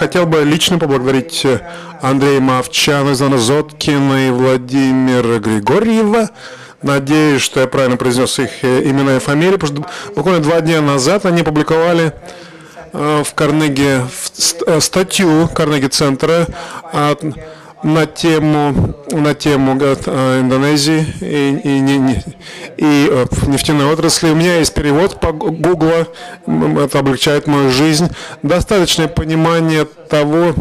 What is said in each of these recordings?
хотел бы лично поблагодарить Андрея Мовчана, Зана Зоткина и Владимира Григорьева. Надеюсь, что я правильно произнес их имена и фамилии, потому что буквально два дня назад они публиковали в Карнеги статью Карнеги центра на тему, на тему э, Индонезии и, и, и, и э, нефтяной отрасли. У меня есть перевод по Гугла, это облегчает мою жизнь. Достаточное понимание того,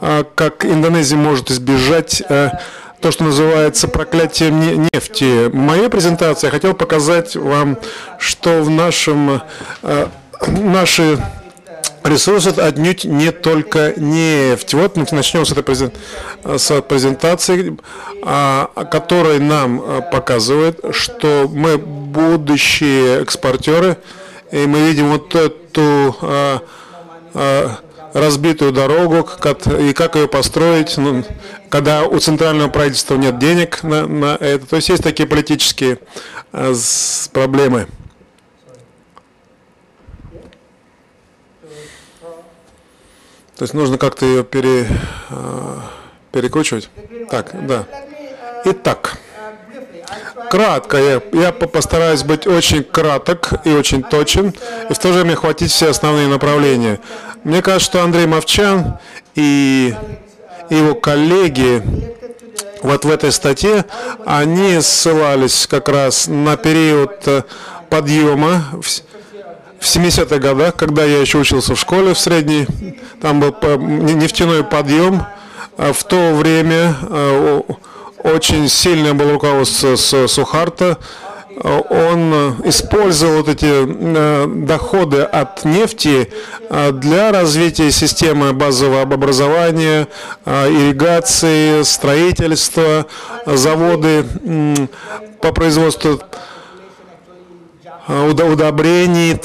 э, как Индонезия может избежать то, что называется проклятием нефти. В моей презентации я хотел показать вам, что в нашем, наши ресурс это отнюдь не только нефть. Вот мы начнем с этой презентации, а, которая нам а, показывает, что мы будущие экспортеры, и мы видим вот эту а, разбитую дорогу, и как ее построить, ну, когда у центрального правительства нет денег на, на это. То есть есть такие политические проблемы. То есть нужно как-то ее пере, э, перекручивать. Так, да. Итак, кратко, я, я постараюсь быть очень краток и очень точен, и в то же время хватить все основные направления. Мне кажется, что Андрей Мовчан и его коллеги вот в этой статье, они ссылались как раз на период э, подъема в 70-х годах, когда я еще учился в школе в средней, там был нефтяной подъем. А в то время э, очень сильное было руководство с Сухарта. Он использовал вот эти э, доходы от нефти э, для развития системы базового образования, ирригации, строительства, заводы по производству удобрений,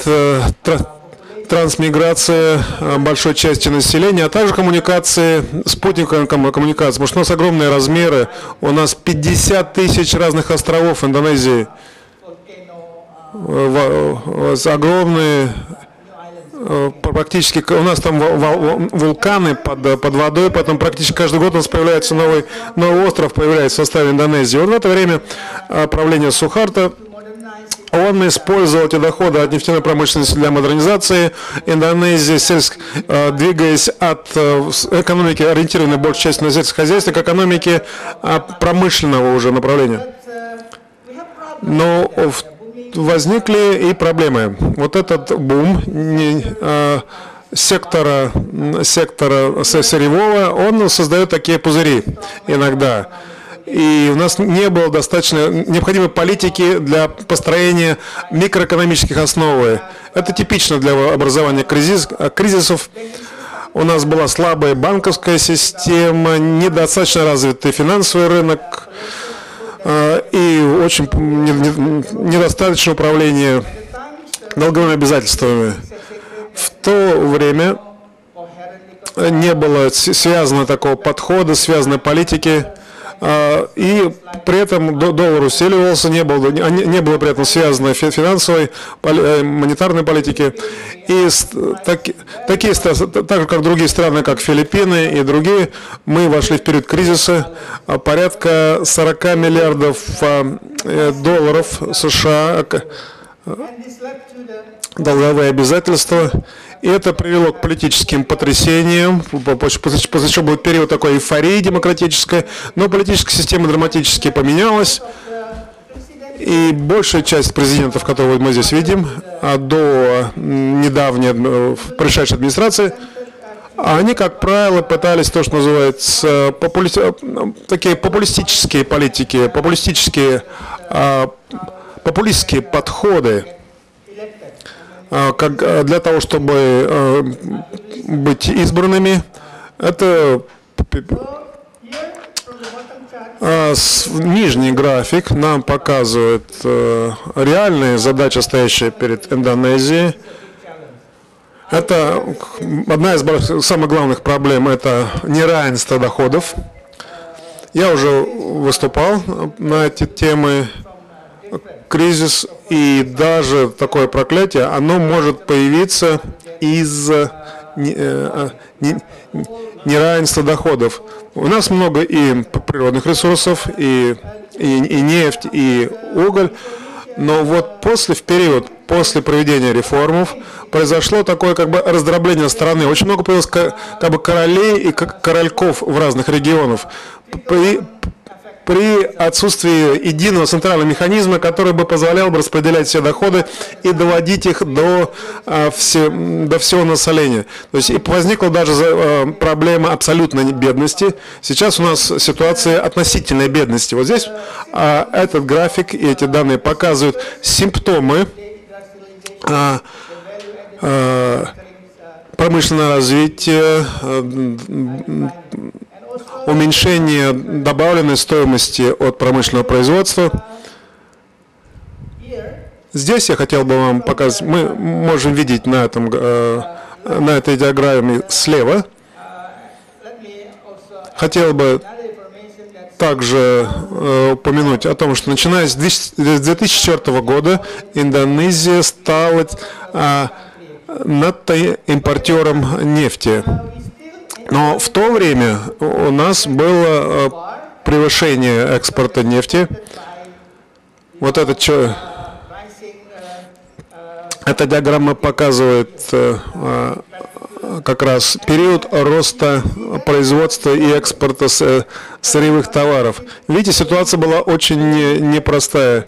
трансмиграция большой части населения, а также коммуникации, спутниковая коммуникация, потому что у нас огромные размеры, у нас 50 тысяч разных островов в Индонезии, огромные практически у нас там вулканы под, под водой, поэтому практически каждый год у нас появляется новый, новый остров, появляется в составе Индонезии. Вот в это время правление Сухарта он использовал эти доходы от нефтяной промышленности для модернизации Индонезии, сельск, э, двигаясь от э, экономики, ориентированной большей части на сельское хозяйство, к экономике э, промышленного уже направления. Но возникли и проблемы. Вот этот бум сектора, сектора сырьевого, он создает такие пузыри иногда и у нас не было достаточно необходимой политики для построения микроэкономических основ. Это типично для образования кризис, кризисов. У нас была слабая банковская система, недостаточно развитый финансовый рынок э, и очень недостаточное управление долговыми обязательствами. В то время не было связано такого подхода, связанной политики и при этом доллар усиливался, не было, не было при этом связано финансовой, э, монетарной политики. И так, такие, так же как другие страны, как Филиппины и другие, мы вошли в период кризиса. А порядка 40 миллиардов а, э, долларов США долговые обязательства. И это привело к политическим потрясениям, после чего был период такой эйфории демократической, но политическая система драматически поменялась. И большая часть президентов, которых мы здесь видим, а до недавней э, пришедшей администрации, они, как правило, пытались то, что называется попули... Э, такие популистические политики, популистические, а, популистские подходы а, как а, для того, чтобы а, быть избранными, это нижний график нам показывает реальные задачи, стоящие перед Индонезией. Это одна из самых главных проблем – это неравенство доходов. Я уже выступал на эти темы кризис и даже такое проклятие, оно может появиться из неравенство доходов. У нас много и природных ресурсов, и, и, и нефть, и уголь, но вот после, в период после проведения реформов произошло такое как бы раздробление страны. Очень много появилось как бы королей и корольков в разных регионах. При, отсутствии единого центрального механизма, который бы позволял бы распределять все доходы и доводить их до, а, все, до всего населения. То есть и возникла даже а, проблема абсолютной бедности. Сейчас у нас ситуация относительной бедности. Вот здесь а, этот график и эти данные показывают симптомы промышленное развитие, уменьшение добавленной стоимости от промышленного производства. Здесь я хотел бы вам показать, мы можем видеть на, этом, э, на этой диаграмме слева. Хотел бы также э, упомянуть о том, что начиная с 2004 года Индонезия стала э, импортером нефти. Но в то время у нас было э, превышение экспорта нефти. Вот это что? Эта диаграмма показывает э, э, как раз период роста производства и экспорта сырьевых товаров. Видите, ситуация была очень непростая.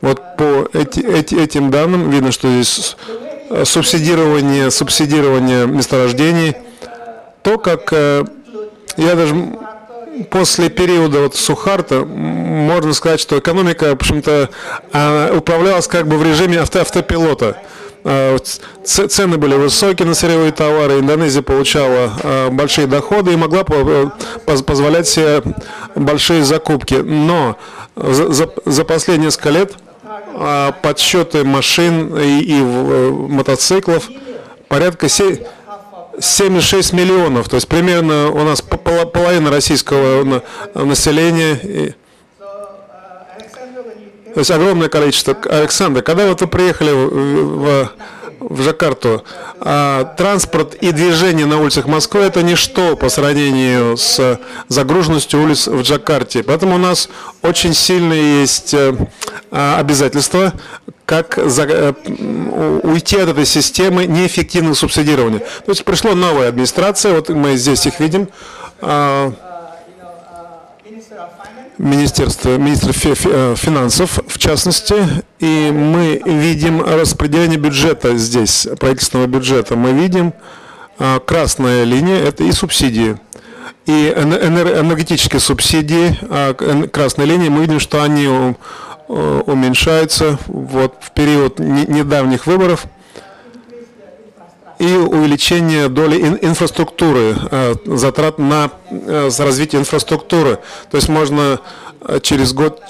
Вот по эти, эти, этим данным видно, что здесь субсидирование, субсидирование месторождений – то, как э, я даже после периода вот Сухарта можно сказать, что экономика, в общем-то, управлялась как бы в режиме авто автопилота. А, цены были высокие на сырьевые товары, Индонезия получала а, большие доходы и могла э, позволять себе большие закупки. Но за, последние несколько лет а, подсчеты машин и, и э, мотоциклов порядка 7 7,6 миллионов, то есть примерно у нас половина российского населения. То есть огромное количество. Александр, когда вот вы приехали в, в Жакарту, а транспорт и движение на улицах Москвы это ничто по сравнению с загруженностью улиц в Джакарте. Поэтому у нас очень сильные есть э, обязательства как э, уйти от этой системы неэффективного субсидирования. То есть пришла новая администрация, вот мы здесь их видим, а, Министерство, министр э, финансов в частности, и мы видим распределение бюджета здесь, правительственного бюджета. Мы видим а, красная линия, это и субсидии. И энергетические субсидии, а, красной линии, мы видим, что они Э, уменьшается вот, в период недавних выборов и увеличение доли инфраструктуры, э, затрат на э, развитие инфраструктуры. То есть можно через год,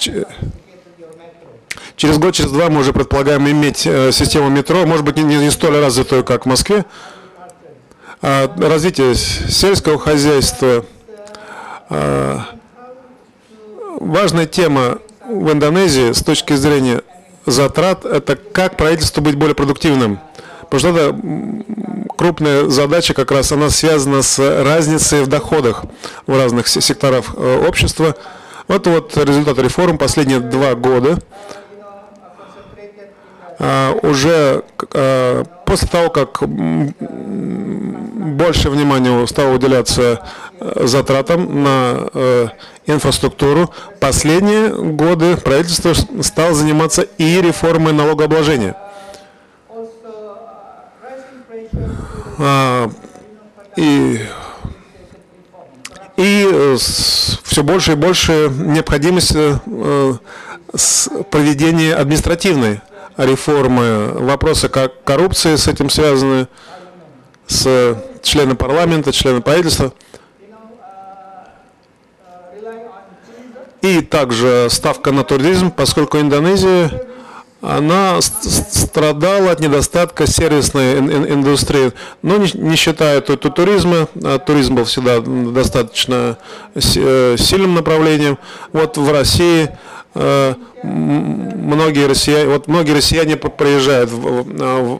через год, через два мы уже предполагаем иметь систему метро, может быть не, не столь развитую, как в Москве. А развитие сельского хозяйства. Важная тема в Индонезии с точки зрения затрат, это как правительству быть более продуктивным. Потому что это крупная задача, как раз она связана с разницей в доходах в разных секторах э, общества. Вот вот результат реформ последние два года. А, уже а, после того, как больше внимания стало уделяться э, затратам на э, инфраструктуру, последние годы правительство стало заниматься и реформой налогообложения. И, и э, все больше и больше необходимость проведения административной реформы, вопросы как коррупции с этим связаны, с членами парламента, членами правительства. И также ставка на туризм, поскольку Индонезия она страдала от недостатка сервисной индустрии. Но не, не считая то, то туризма, а туризм был всегда достаточно э, сильным направлением. Вот в России э, многие россияне, вот многие россияне приезжают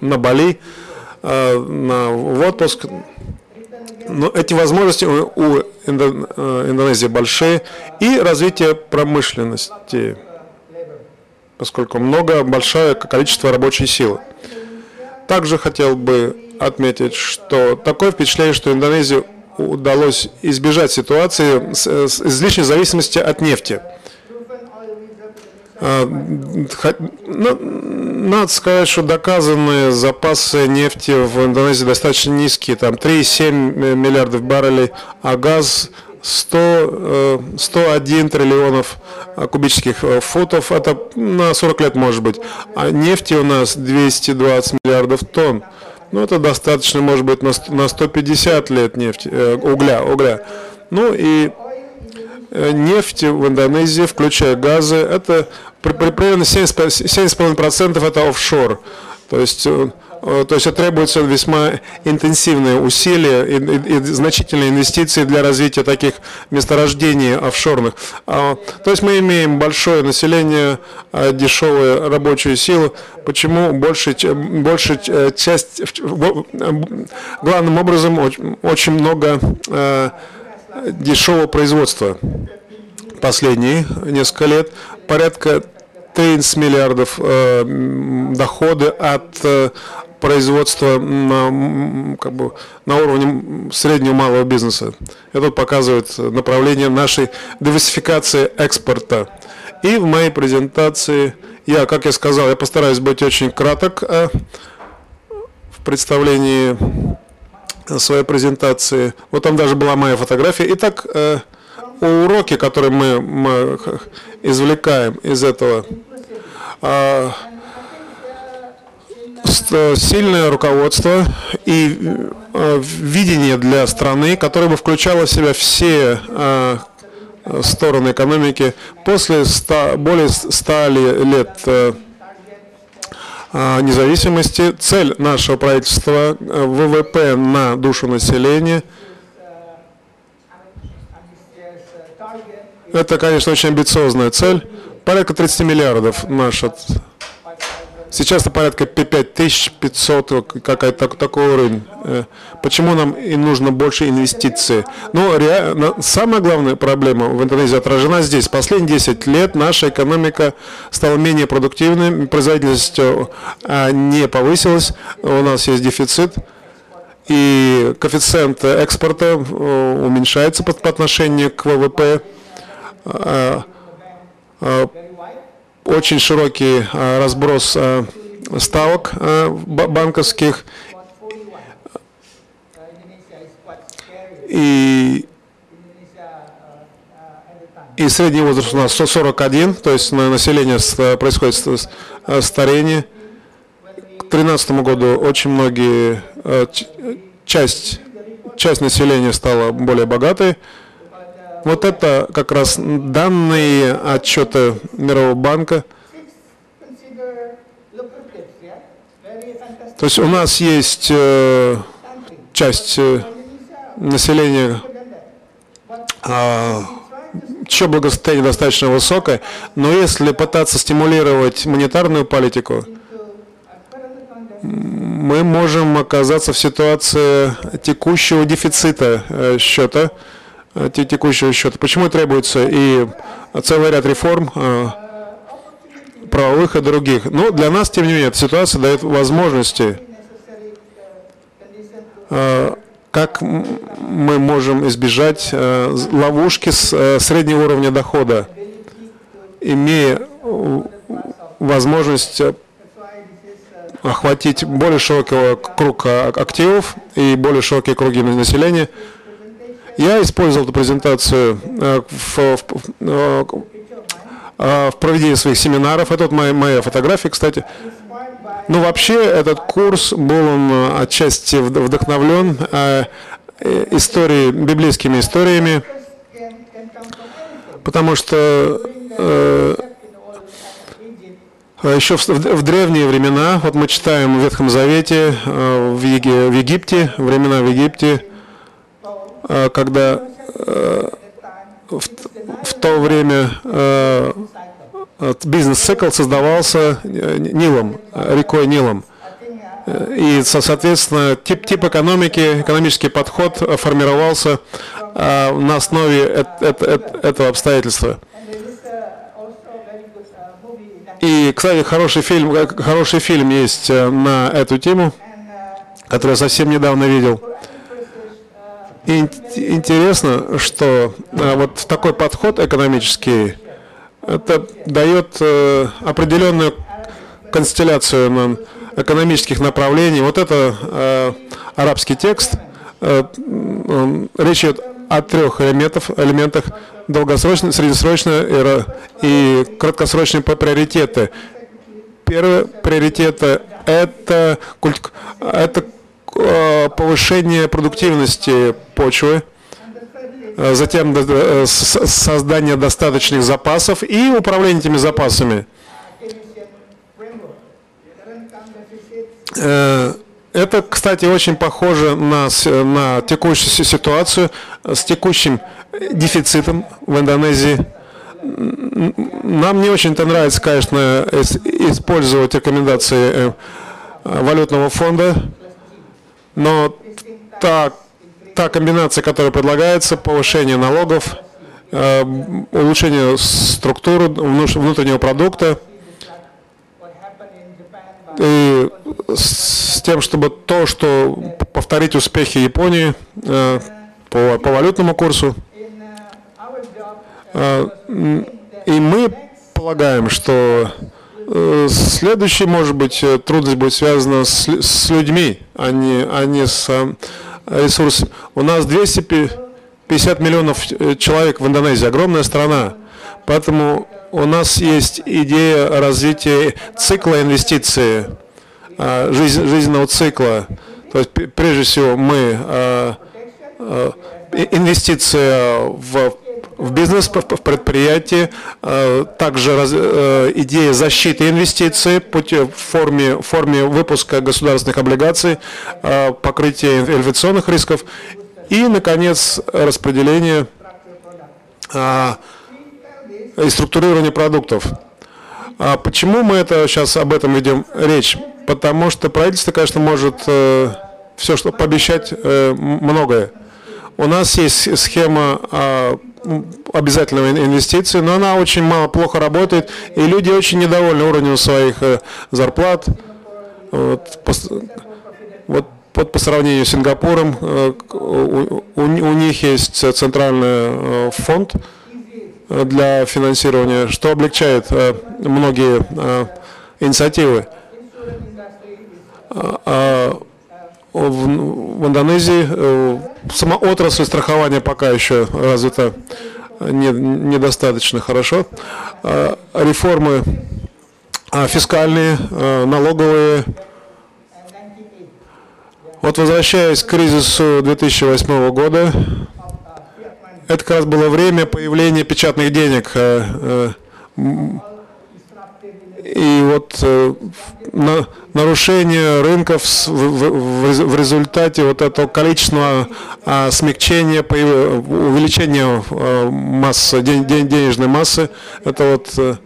на Бали, на, в отпуск. Но эти возможности у Индонезии большие. И развитие промышленности, поскольку много, большое количество рабочей силы. Также хотел бы отметить, что такое впечатление, что Индонезии удалось избежать ситуации с, с излишней зависимости от нефти. А, ну, надо сказать, что доказанные запасы нефти в Индонезии достаточно низкие, там 3,7 миллиардов баррелей, а газ 100, 101 э, триллионов кубических э, футов, это на 40 лет может быть, а нефти у нас 220 миллиардов тонн. Ну, это достаточно, может быть, на 150 лет нефти, э, угля, угля. Ну и э, нефть в Индонезии, включая газы, это примерно 70,5% это офшор. То есть э, Э, то есть требуются весьма интенсивные усилия и, и, и значительные инвестиции для развития таких месторождений офшорных. А, то есть мы имеем большое население, а, дешевую рабочую силу. Почему больше, больше э, часть, главным образом очень много э, дешевого производства последние несколько лет, порядка 30 миллиардов э, доходы от э, производства на, как бы, на уровне среднего малого бизнеса. Это показывает направление нашей диверсификации экспорта. И в моей презентации, я, как я сказал, я постараюсь быть очень краток а, в представлении своей презентации. Вот там даже была моя фотография. Итак, э, уроки, которые мы, мы извлекаем из этого, а, сильное руководство и э, видение для страны, которое бы включало в себя все э, стороны экономики после 100, более 100 лет э, независимости. Цель нашего правительства – ВВП на душу населения. Это, конечно, очень амбициозная цель. Порядка 30 миллиардов наша Сейчас это порядка 5500, какая-то такой уровень. Э, почему нам и нужно больше инвестиций? Ну, реально, самая главная проблема в Индонезии отражена здесь. Последние 10 лет наша экономика стала менее продуктивной, производительность э, не повысилась, у нас есть дефицит и коэффициент экспорта э, уменьшается по, по отношению к ВВП очень широкий э, разброс э, ставок э, банковских. И, и средний возраст у нас 141, то есть на население происходит старение. К 2013 году очень многие, часть, часть населения стала более богатой. Вот это как раз данные отчета Мирового банка. То есть у нас есть э, часть э, населения, э, чье благосостояние достаточно высокое, но если пытаться стимулировать монетарную политику, мы можем оказаться в ситуации текущего дефицита э, счета, текущего счета. Почему требуется и целый ряд реформ э, правовых и других. Но ну, для нас, тем не менее, эта ситуация дает возможности, э, как мы можем избежать ловушки с среднего уровня дохода, имея возможность охватить более широкий круг активов и более широкие круги населения – я использовал эту презентацию э, в, в, э, в проведении своих семинаров. Это вот моя, моя фотография, кстати. Ну, вообще, этот курс был он э, отчасти вдохновлен истории, библейскими историями, потому что еще в, в древние времена, вот мы читаем в Ветхом Завете, в, Еги, в Египте, времена в Египте, Э, когда э, в, в то время э, бизнес-цикл создавался Нилом, рекой Нилом. И, соответственно, тип, тип экономики, экономический подход формировался на основе этого обстоятельства. И, кстати, хороший фильм, хороший фильм есть э, на эту тему, который я совсем недавно видел. Интересно, что э, вот такой подход экономический, это дает э, определенную констелляцию экономических направлений. Вот это арабский текст. Речь идет о трех элементах, элементах долгосрочные, среднесрочные и краткосрочные приоритеты. Первый приоритет – это, это э, повышение продуктивности почвы, э, затем э, создание достаточных запасов и управление этими запасами. Это, кстати, очень похоже на, на текущую ситуацию с текущим дефицитом в Индонезии. Нам не очень-то нравится, конечно, использовать рекомендации э, валютного фонда, но та, та комбинация, которая предлагается, повышение налогов, э, улучшение структуры внутреннего продукта, и с тем, чтобы то, что повторить успехи Японии э, по, по валютному курсу, а, и мы полагаем, что э, следующий, может быть, э, трудность будет связана с, с людьми, а не, а не с э, ресурсами. У нас 250 миллионов человек в Индонезии, огромная страна. Поэтому у нас есть идея развития цикла инвестиций, жизненного цикла. То есть, прежде всего, мы инвестиция в в бизнес, в предприятие, э, также э, идея защиты инвестиций в форме, в форме выпуска государственных облигаций, э, покрытия инфляционных рисков и, наконец, распределение и структурирование продуктов. А почему мы это сейчас об этом ведем речь? Потому что правительство, конечно, может все, что пообещать многое. У нас есть схема а, обязательного инвестиции, но она очень мало, плохо работает, и люди очень недовольны уровнем своих э, зарплат. Вот, по, вот, вот по сравнению с Сингапуром, э, у, у, у них есть центральный э, фонд для финансирования, что облегчает многие инициативы. В, в Индонезии э, сама отрасль страхования пока еще развита не, недостаточно хорошо. А, реформы а, фискальные, а, налоговые. Вот возвращаясь к кризису 2008 года, это как раз было время появления печатных денег. И вот э, на, нарушение рынков в, результате вот этого количественного а, смягчения, увеличения а, массы, ден, ден, денежной массы, это вот а,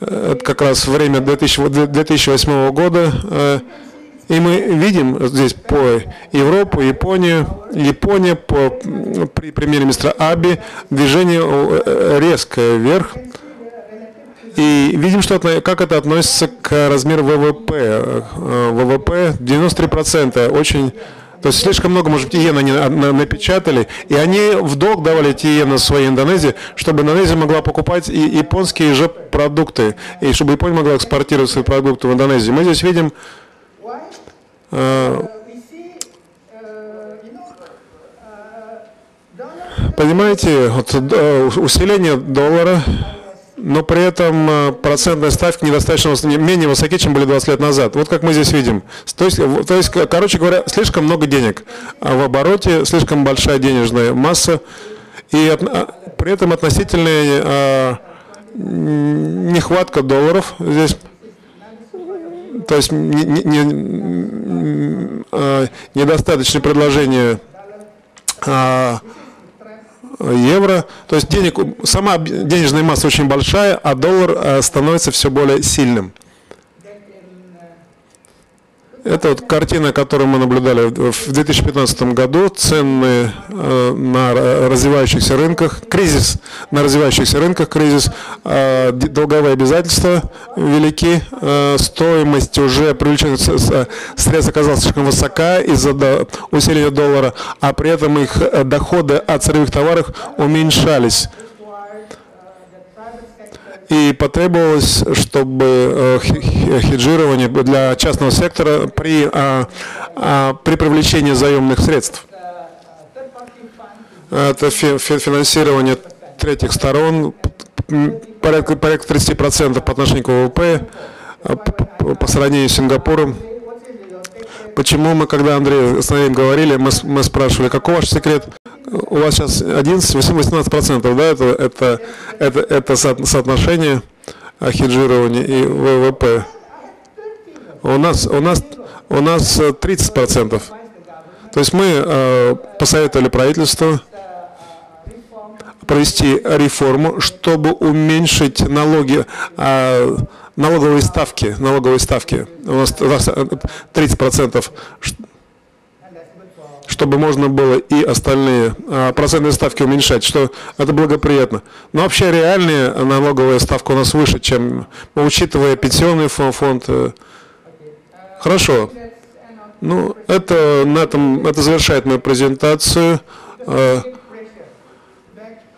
это как раз время 2000, 2008 года. А, и мы видим здесь по Европу, Японию, Япония по, при премьер министра Аби движение резкое вверх. И видим, что как это относится к размеру ВВП. Э, ВВП 93%, очень... То есть слишком много, может иен они напечатали, и они в долг давали эти иены своей Индонезии, чтобы Индонезия могла покупать и японские же продукты, и чтобы Япония могла экспортировать свои продукты в Индонезию. Мы здесь видим э, Понимаете, вот, э, усиление доллара но при этом э, процентная ставка недостаточно менее высоки, чем были 20 лет назад. Вот как мы здесь видим. То есть, то есть короче говоря, слишком много денег а в обороте, слишком большая денежная масса, и от, а, при этом относительная а, нехватка долларов здесь. То есть не, не, не, недостаточное предложение а, евро. То есть денег, сама денежная масса очень большая, а доллар э, становится все более сильным. Это вот картина, которую мы наблюдали в 2015 году. Цены э, на развивающихся рынках, кризис на развивающихся рынках, кризис, э, долговые обязательства велики, э, стоимость уже привлеченных средств оказалась слишком высока из-за усиления доллара, а при этом их доходы от сырьевых товаров уменьшались и потребовалось, чтобы э, хеджирование для частного сектора при, а, а, при привлечении заемных средств. Это финансирование третьих сторон, порядка, порядка 30% по отношению к ВВП а, по сравнению с Сингапуром. Почему мы, когда Андрей с ним говорили, мы, мы спрашивали, какой ваш секрет? У вас сейчас 11-18 процентов, да, это, это, это, это соотношение хеджирования и ВВП. У нас, у нас, у нас 30 процентов. То есть мы э, посоветовали правительству провести реформу, чтобы уменьшить налоги, э, налоговые ставки, налоговые ставки. У нас 30 процентов чтобы можно было и остальные а, процентные ставки уменьшать, что это благоприятно. Но вообще реальная налоговая ставка у нас выше, чем учитывая пенсионный фонд. фонд э. Хорошо. Ну, это на этом это завершает мою презентацию э,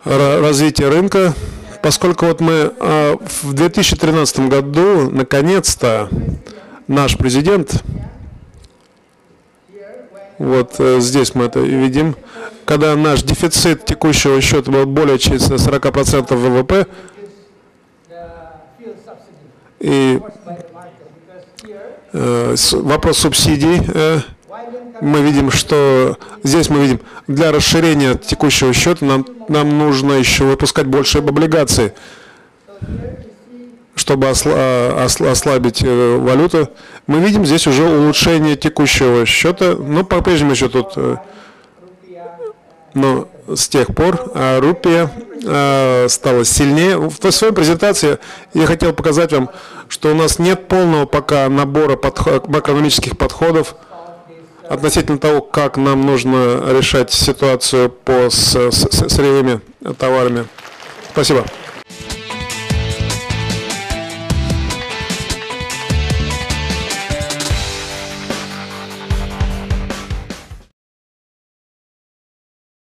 развития рынка. Поскольку вот мы э, в 2013 году наконец-то наш президент вот э, здесь мы это видим. Когда наш дефицит текущего счета был более чем 40% ВВП, и э, вопрос субсидий, мы видим, что здесь мы видим, для расширения текущего счета нам, нам нужно еще выпускать больше облигаций чтобы осла ослабить э, валюту. Мы видим здесь уже улучшение текущего счета, но по-прежнему еще тут, э, но с тех пор а рупия э, стала сильнее. В своей презентации я хотел показать вам, что у нас нет полного пока набора подход, макроэкономических подходов относительно того, как нам нужно решать ситуацию по с, с, сырьевыми товарами. Спасибо.